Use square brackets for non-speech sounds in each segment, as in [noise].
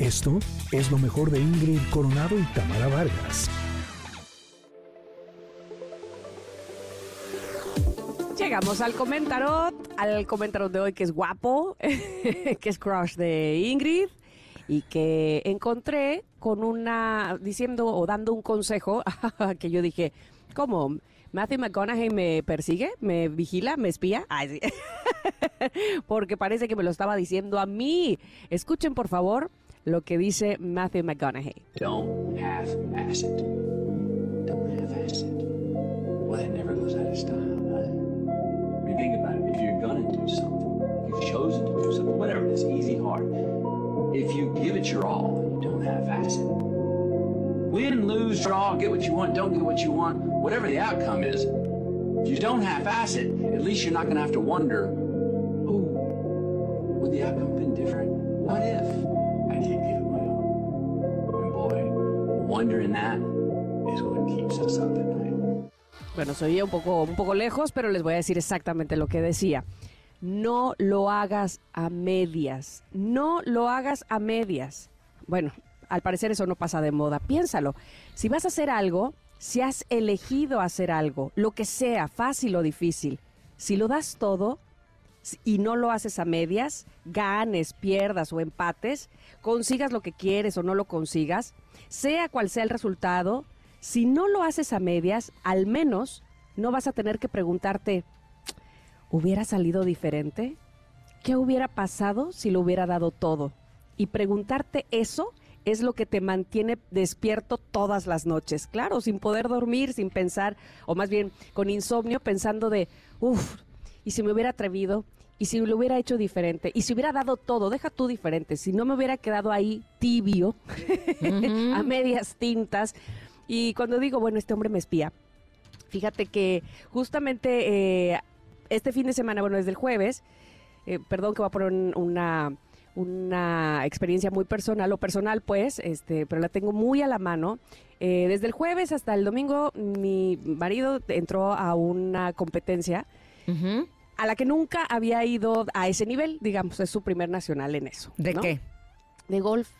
Esto es lo mejor de Ingrid Coronado y Tamara Vargas. Llegamos al comentarot, al comentarot de hoy que es guapo, [laughs] que es crush de Ingrid y que encontré con una, diciendo o dando un consejo [laughs] que yo dije, ¿cómo? Matthew McConaughey me persigue, me vigila, me espía. [laughs] Porque parece que me lo estaba diciendo a mí. Escuchen, por favor, lo que dice Matthew McConaughey. Don't ass it. Don't ass it. Well, that never goes out of style? I think about it. If you're gonna do something, you've chosen to do something, whatever it is, easy, hard. If you give it your all, and you don't ass it. Win, lose, draw, get what you want, don't get what you want, whatever the outcome is. If you don't ass it, at least you're not gonna have to wonder, oh, would the outcome have been different? What if I it my all? And boy, wondering that is what keeps us up at night. Bueno, soy un poco, un poco lejos, pero les voy a decir exactamente lo que decía. No lo hagas a medias. No lo hagas a medias. Bueno, al parecer eso no pasa de moda. Piénsalo. Si vas a hacer algo, si has elegido hacer algo, lo que sea, fácil o difícil, si lo das todo y no lo haces a medias, ganes, pierdas o empates, consigas lo que quieres o no lo consigas, sea cual sea el resultado, si no lo haces a medias, al menos no vas a tener que preguntarte, ¿hubiera salido diferente? ¿Qué hubiera pasado si lo hubiera dado todo? Y preguntarte eso es lo que te mantiene despierto todas las noches. Claro, sin poder dormir, sin pensar, o más bien con insomnio, pensando de, uff, y si me hubiera atrevido, y si lo hubiera hecho diferente, y si hubiera dado todo, deja tú diferente, si no me hubiera quedado ahí tibio, [laughs] a medias tintas. Y cuando digo, bueno, este hombre me espía, fíjate que justamente eh, este fin de semana, bueno, desde el jueves, eh, perdón que va a poner un- una una experiencia muy personal o personal pues, este, pero la tengo muy a la mano. Eh, desde el jueves hasta el domingo mi marido entró a una competencia a la que nunca había ido a ese nivel, digamos, es su primer nacional en eso. ¿De ¿no? qué? De golf.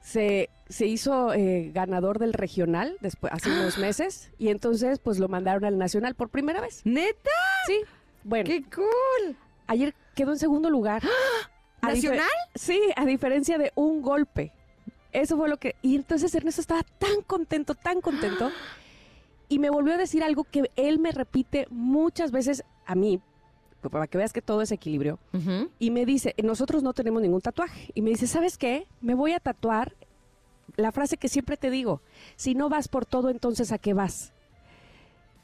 Se, se hizo eh, ganador del regional después, hace unos meses y entonces pues lo mandaron al nacional por primera vez. ¿Neta? Sí, bueno, ¡Qué cool! ayer quedó en segundo lugar. A difer- ¿Nacional? Sí, a diferencia de un golpe. Eso fue lo que... Y entonces Ernesto estaba tan contento, tan contento. Y me volvió a decir algo que él me repite muchas veces a mí, para que veas que todo es equilibrio. Y me dice, nosotros no tenemos ningún tatuaje. Y me dice, ¿sabes qué? Me voy a tatuar la frase que siempre te digo. Si no vas por todo, entonces ¿a qué vas?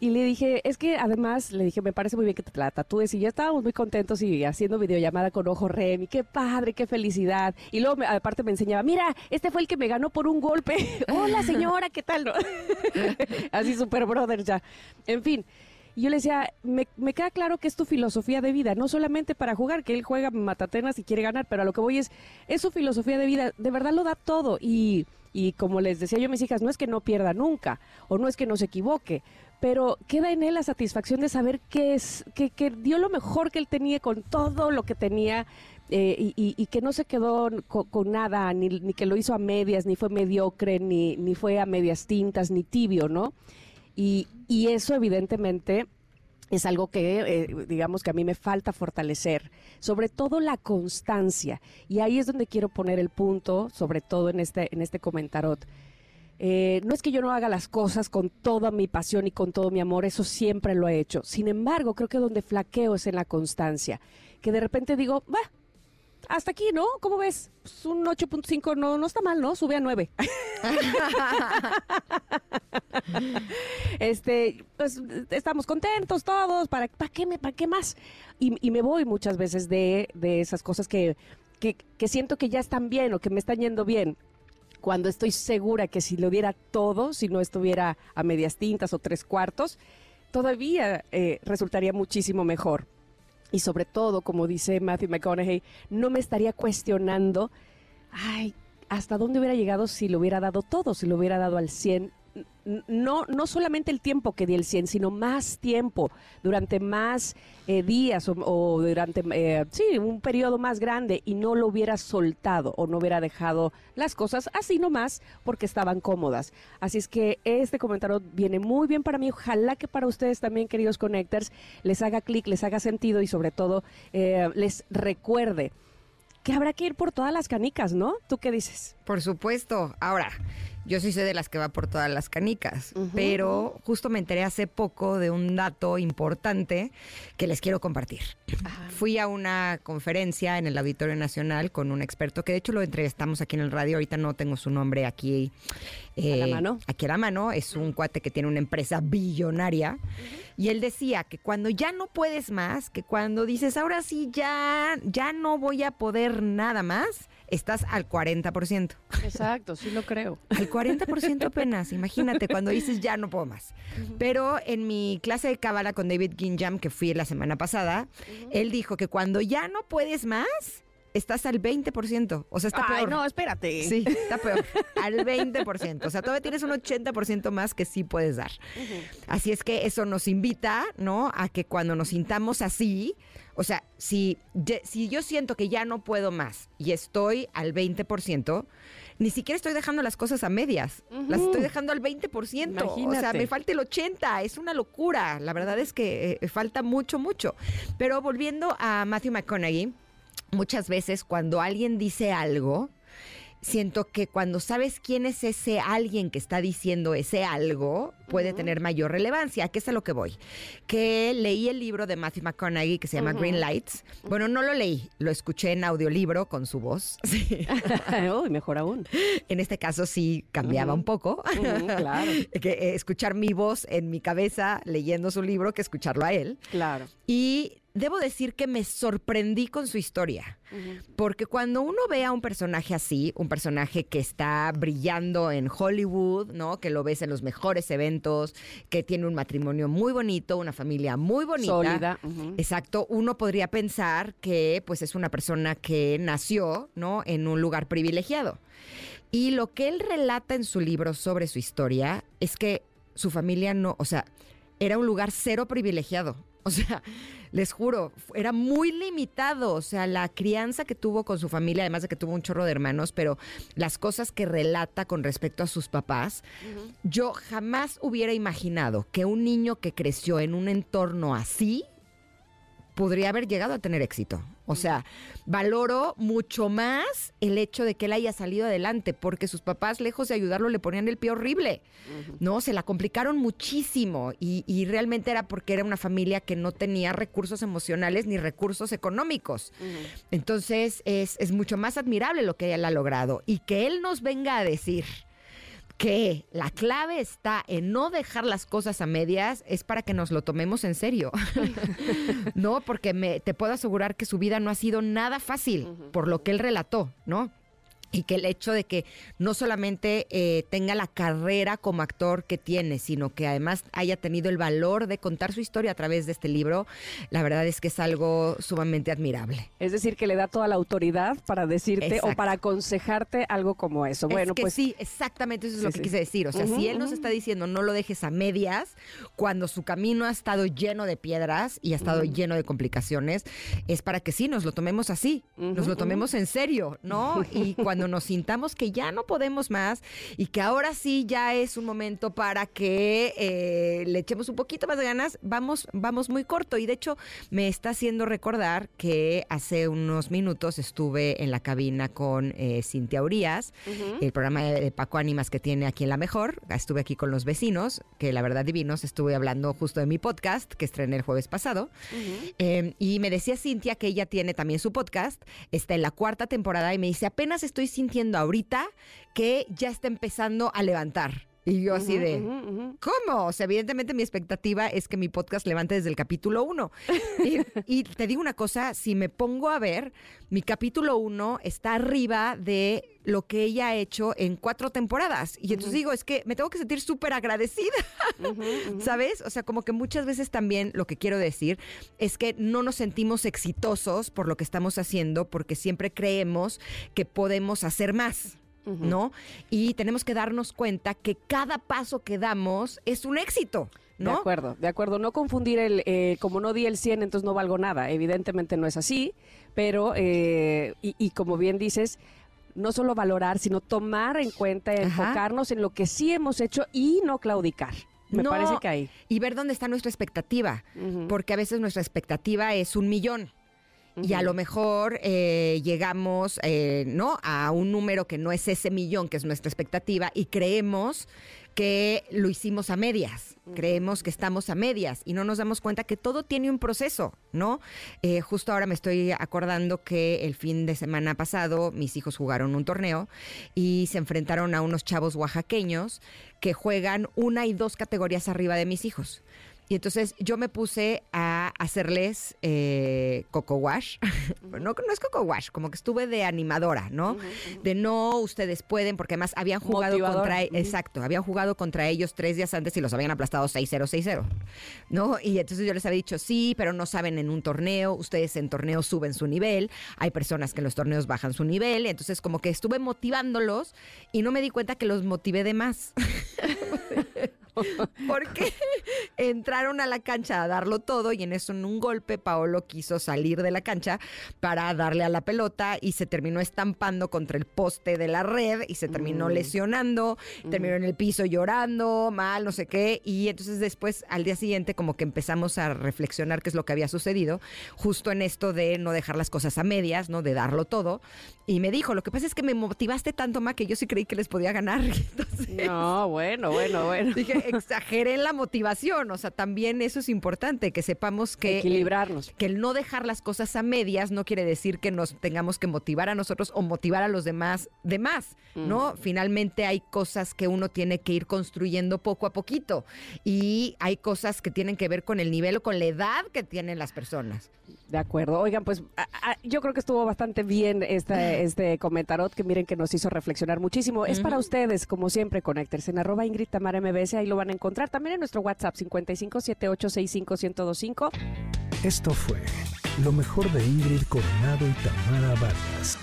Y le dije, es que además, le dije, me parece muy bien que te la tatúes. Y ya estábamos muy contentos y haciendo videollamada con Ojo Remy. Qué padre, qué felicidad. Y luego, me- aparte, me enseñaba, mira, este fue el que me ganó por un golpe. [laughs] Hola, señora, ¿qué tal? [laughs] Así, super brother ya. En fin. Y yo le decía, me, me queda claro que es tu filosofía de vida, no solamente para jugar, que él juega matatenas y quiere ganar, pero a lo que voy es, es su filosofía de vida, de verdad lo da todo. Y, y como les decía yo a mis hijas, no es que no pierda nunca, o no es que no se equivoque, pero queda en él la satisfacción de saber que, es, que, dio lo mejor que él tenía con todo lo que tenía. eh, y, que no se quedó co- con, nada, ni, ni que lo hizo a medias, ni fue mediocre, ni, ni fue a medias tintas, ni tibio, ¿no? Y, y eso evidentemente es algo que, eh, digamos que a mí me falta fortalecer, sobre todo la constancia. Y ahí es donde quiero poner el punto, sobre todo en este, en este comentarot. Eh, no es que yo no haga las cosas con toda mi pasión y con todo mi amor, eso siempre lo he hecho. Sin embargo, creo que donde flaqueo es en la constancia, que de repente digo, va, hasta aquí, ¿no? ¿Cómo ves? Pues un 8.5 no, no está mal, ¿no? Sube a 9. [laughs] este, pues estamos contentos todos, ¿para, para, qué, me, para qué más? Y, y me voy muchas veces de, de esas cosas que, que, que siento que ya están bien o que me están yendo bien cuando estoy segura que si lo diera todo, si no estuviera a medias tintas o tres cuartos, todavía eh, resultaría muchísimo mejor. Y sobre todo, como dice Matthew McConaughey, no me estaría cuestionando, ay, ¿hasta dónde hubiera llegado si lo hubiera dado todo, si lo hubiera dado al 100 n- no, no solamente el tiempo que di el 100, sino más tiempo, durante más eh, días o, durante, eh, sí, un periodo más grande y no lo hubiera soltado o no hubiera dejado las cosas así nomás porque estaban cómodas. Así es que este comentario viene muy bien para mí. Ojalá que para ustedes también, queridos connectors, les haga clic, les haga sentido y sobre todo eh, les recuerde que habrá que ir por todas las canicas, ¿no? ¿Tú qué dices? Por supuesto. Ahora, yo sí soy de las que va por todas las canicas, pero justo me enteré hace poco de un dato importante que les quiero compartir. Fui a una conferencia en el Auditorio Nacional con un experto que de hecho lo entrevistamos aquí en el radio, ahorita no tengo su nombre aquí eh, ¿A la mano? Aquí a la mano, es un cuate que tiene una empresa billonaria y él decía que cuando ya no puedes más, que cuando dices ahora sí ya ya no voy a poder nada más, estás al 40%. Exacto, sí lo creo. Al 40% apenas, imagínate, cuando dices ya no puedo más. Pero en mi clase de cábala con David Ginjam, que fui la semana pasada, él dijo que cuando ya no puedes más, estás al 20%. O sea, está Ay, peor. no, espérate. Sí, está peor. [laughs] Al 20%. O sea, todavía tienes un 80% más que sí puedes dar. Así es que eso nos invita, ¿no? A que cuando nos sintamos así, o sea, si, si yo siento que ya no puedo más y estoy al 20%, ni siquiera estoy dejando las cosas a medias. Las estoy dejando al 20%. O sea, Imagínate. me falta el 80%. Es una locura. La verdad es que eh, falta mucho, mucho. Pero volviendo a Matthew McConaughey, muchas veces cuando alguien dice algo, siento que cuando sabes quién es ese alguien que está diciendo ese algo, puede tener mayor relevancia. ¿A qué es a lo que voy? Que leí el libro de Matthew McConaughey que se llama Green Lights. Bueno, no lo leí, lo escuché en audiolibro con su voz. [laughs] Sí. [laughs] Uy, mejor aún. En este caso sí cambiaba un poco. Claro. [laughs] que, eh, escuchar mi voz en mi cabeza leyendo su libro que escucharlo a él. Claro. Y debo decir que me sorprendí con su historia. Porque cuando uno ve a un personaje así, un personaje que está brillando en Hollywood, ¿no? Que lo ves en los mejores eventos, que tiene un matrimonio muy bonito, una familia muy bonita. Sólida. Exacto, uno podría pensar que pues es una persona que nació, ¿no? En un lugar privilegiado. Y lo que él relata en su libro sobre su historia es que su familia no, o sea, era un lugar cero privilegiado. [laughs] O sea, les juro, era muy limitado. O sea, la crianza que tuvo con su familia, además de que tuvo un chorro de hermanos, pero las cosas que relata con respecto a sus papás, yo jamás hubiera imaginado que un niño que creció en un entorno así podría haber llegado a tener éxito. O sea, valoro mucho más el hecho de que él haya salido adelante, porque sus papás, lejos de ayudarlo, le ponían el pie horrible. No, se la complicaron muchísimo y, y realmente era porque era una familia que no tenía recursos emocionales ni recursos económicos. Entonces es, es mucho más admirable lo que él ha logrado y que él nos venga a decir que la clave está en no dejar las cosas a medias es para que nos lo tomemos en serio. [laughs] no, porque me, te puedo asegurar que su vida no ha sido nada fácil por lo que él relató, ¿no? Y que el hecho de que no solamente eh, tenga la carrera como actor que tiene, sino que además haya tenido el valor de contar su historia a través de este libro, la verdad es que es algo sumamente admirable. Es decir, que le da toda la autoridad para decirte o para aconsejarte algo como eso. Bueno, es que pues sí, exactamente eso es lo que sí. quise decir. O sea, si él nos está diciendo no lo dejes a medias, cuando su camino ha estado lleno de piedras y ha estado lleno de complicaciones, es para que sí, nos lo tomemos así, nos lo tomemos en serio, ¿no? [laughs] Y cuando nos sintamos que ya no podemos más y que ahora sí ya es un momento para que eh, le echemos un poquito más de ganas, vamos, vamos muy corto. Y de hecho, me está haciendo recordar que hace unos minutos estuve en la cabina con eh, Cintia Urias, el programa de, Paco Ánimas que tiene aquí en La Mejor. Estuve aquí con los vecinos, que la verdad divinos, estuve hablando justo de mi podcast, que estrené el jueves pasado. Eh, y me decía Cintia que ella tiene también su podcast, está en la cuarta temporada y me dice, apenas estoy sintiendo ahorita que ya está empezando a levantar. Y yo así de. ¿Cómo? O sea, evidentemente mi expectativa es que mi podcast levante desde el capítulo 1. [laughs] Y, y te digo una cosa, si me pongo a ver, mi capítulo 1 está arriba de lo que ella ha hecho en cuatro temporadas. Y entonces digo, es que me tengo que sentir súper agradecida, ¿sabes? O sea, como que muchas veces también lo que quiero decir es que no nos sentimos exitosos por lo que estamos haciendo porque siempre creemos que podemos hacer más. ¿No? Y tenemos que darnos cuenta que cada paso que damos es un éxito, ¿no? De acuerdo, de acuerdo. No confundir el, eh, como no di el 100, entonces no valgo nada. Evidentemente no es así, pero, eh, y, y como bien dices, no solo valorar, sino tomar en cuenta, Ajá. enfocarnos en lo que sí hemos hecho y no claudicar. Me No, parece que ahí. Y ver dónde está nuestra expectativa, porque a veces nuestra expectativa es un millón. Y a lo mejor eh, llegamos eh, ¿no? a un número que no es ese millón, que es nuestra expectativa, y creemos que lo hicimos a medias, creemos que estamos a medias y no nos damos cuenta que todo tiene un proceso, ¿no? Eh, justo ahora me estoy acordando que el fin de semana pasado mis hijos jugaron un torneo y se enfrentaron a unos chavos oaxaqueños que juegan una y dos categorías arriba de mis hijos. Y entonces yo me puse a hacerles eh, coco wash. [laughs] no, no es coco wash, como que estuve de animadora, ¿no? De no, ustedes pueden, porque además habían jugado contra, Ujú. exacto, habían jugado contra ellos tres días antes y los habían aplastado 6-0, 6-0, ¿no? Y entonces yo les había dicho, sí, pero no saben en un torneo, ustedes en torneos suben su nivel, hay personas que en los torneos bajan su nivel, entonces como que estuve motivándolos y no me di cuenta que los motivé de más. [laughs] [laughs] Porque [laughs] entraron a la cancha a darlo todo y en eso en un golpe Paolo quiso salir de la cancha para darle a la pelota y se terminó estampando contra el poste de la red y se terminó lesionando, terminó en el piso llorando, mal, no sé qué. Y entonces después al día siguiente como que empezamos a reflexionar qué es lo que había sucedido, justo en esto de no dejar las cosas a medias, ¿no? De darlo todo. Y me dijo, lo que pasa es que me motivaste tanto, Ma, que yo sí creí que les podía ganar. [laughs] Entonces, No, bueno, bueno, bueno. Dije, exageré en la motivación, o sea, también eso es importante, que sepamos que... Equilibrarnos. Que el no dejar las cosas a medias no quiere decir que nos tengamos que motivar a nosotros o motivar a los demás de más, ¿no? Finalmente hay cosas que uno tiene que ir construyendo poco a poquito y hay cosas que tienen que ver con el nivel o con la edad que tienen las personas. De acuerdo. Oigan, pues a- a- yo creo que estuvo bastante bien esta, este comentarot que miren que nos hizo reflexionar muchísimo. Es para ustedes, como siempre, conéctense en arroba Ingrid Tamara MBS, ahí lo van a encontrar. También en nuestro WhatsApp 5578651025. Esto fue lo mejor de Ingrid Coronado y Tamara Vargas.